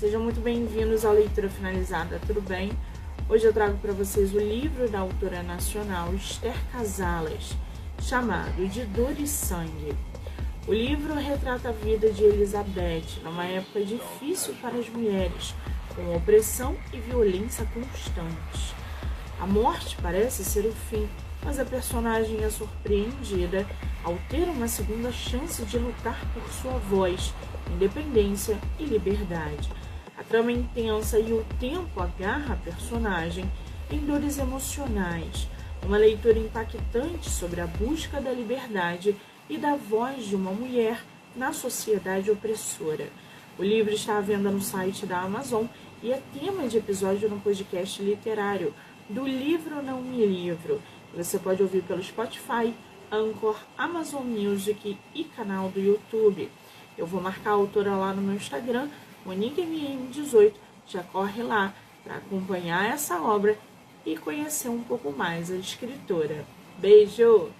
Sejam muito bem-vindos à leitura finalizada, tudo bem? Hoje eu trago para vocês o livro da autora nacional Esther Casalas, chamado De Dor e Sangue. O livro retrata a vida de Elizabeth numa época difícil para as mulheres, com opressão e violência constantes. A morte parece ser o fim, mas a personagem é surpreendida ao ter uma segunda chance de lutar por sua voz, independência e liberdade. Trama intensa e o tempo agarra a personagem em dores emocionais, uma leitura impactante sobre a busca da liberdade e da voz de uma mulher na sociedade opressora. O livro está à venda no site da Amazon e é tema de episódio no podcast literário do Livro Não Me Livro. Você pode ouvir pelo Spotify, Anchor, Amazon Music e canal do YouTube. Eu vou marcar a autora lá no meu Instagram, MoniqueMM18. Já corre lá para acompanhar essa obra e conhecer um pouco mais a escritora. Beijo!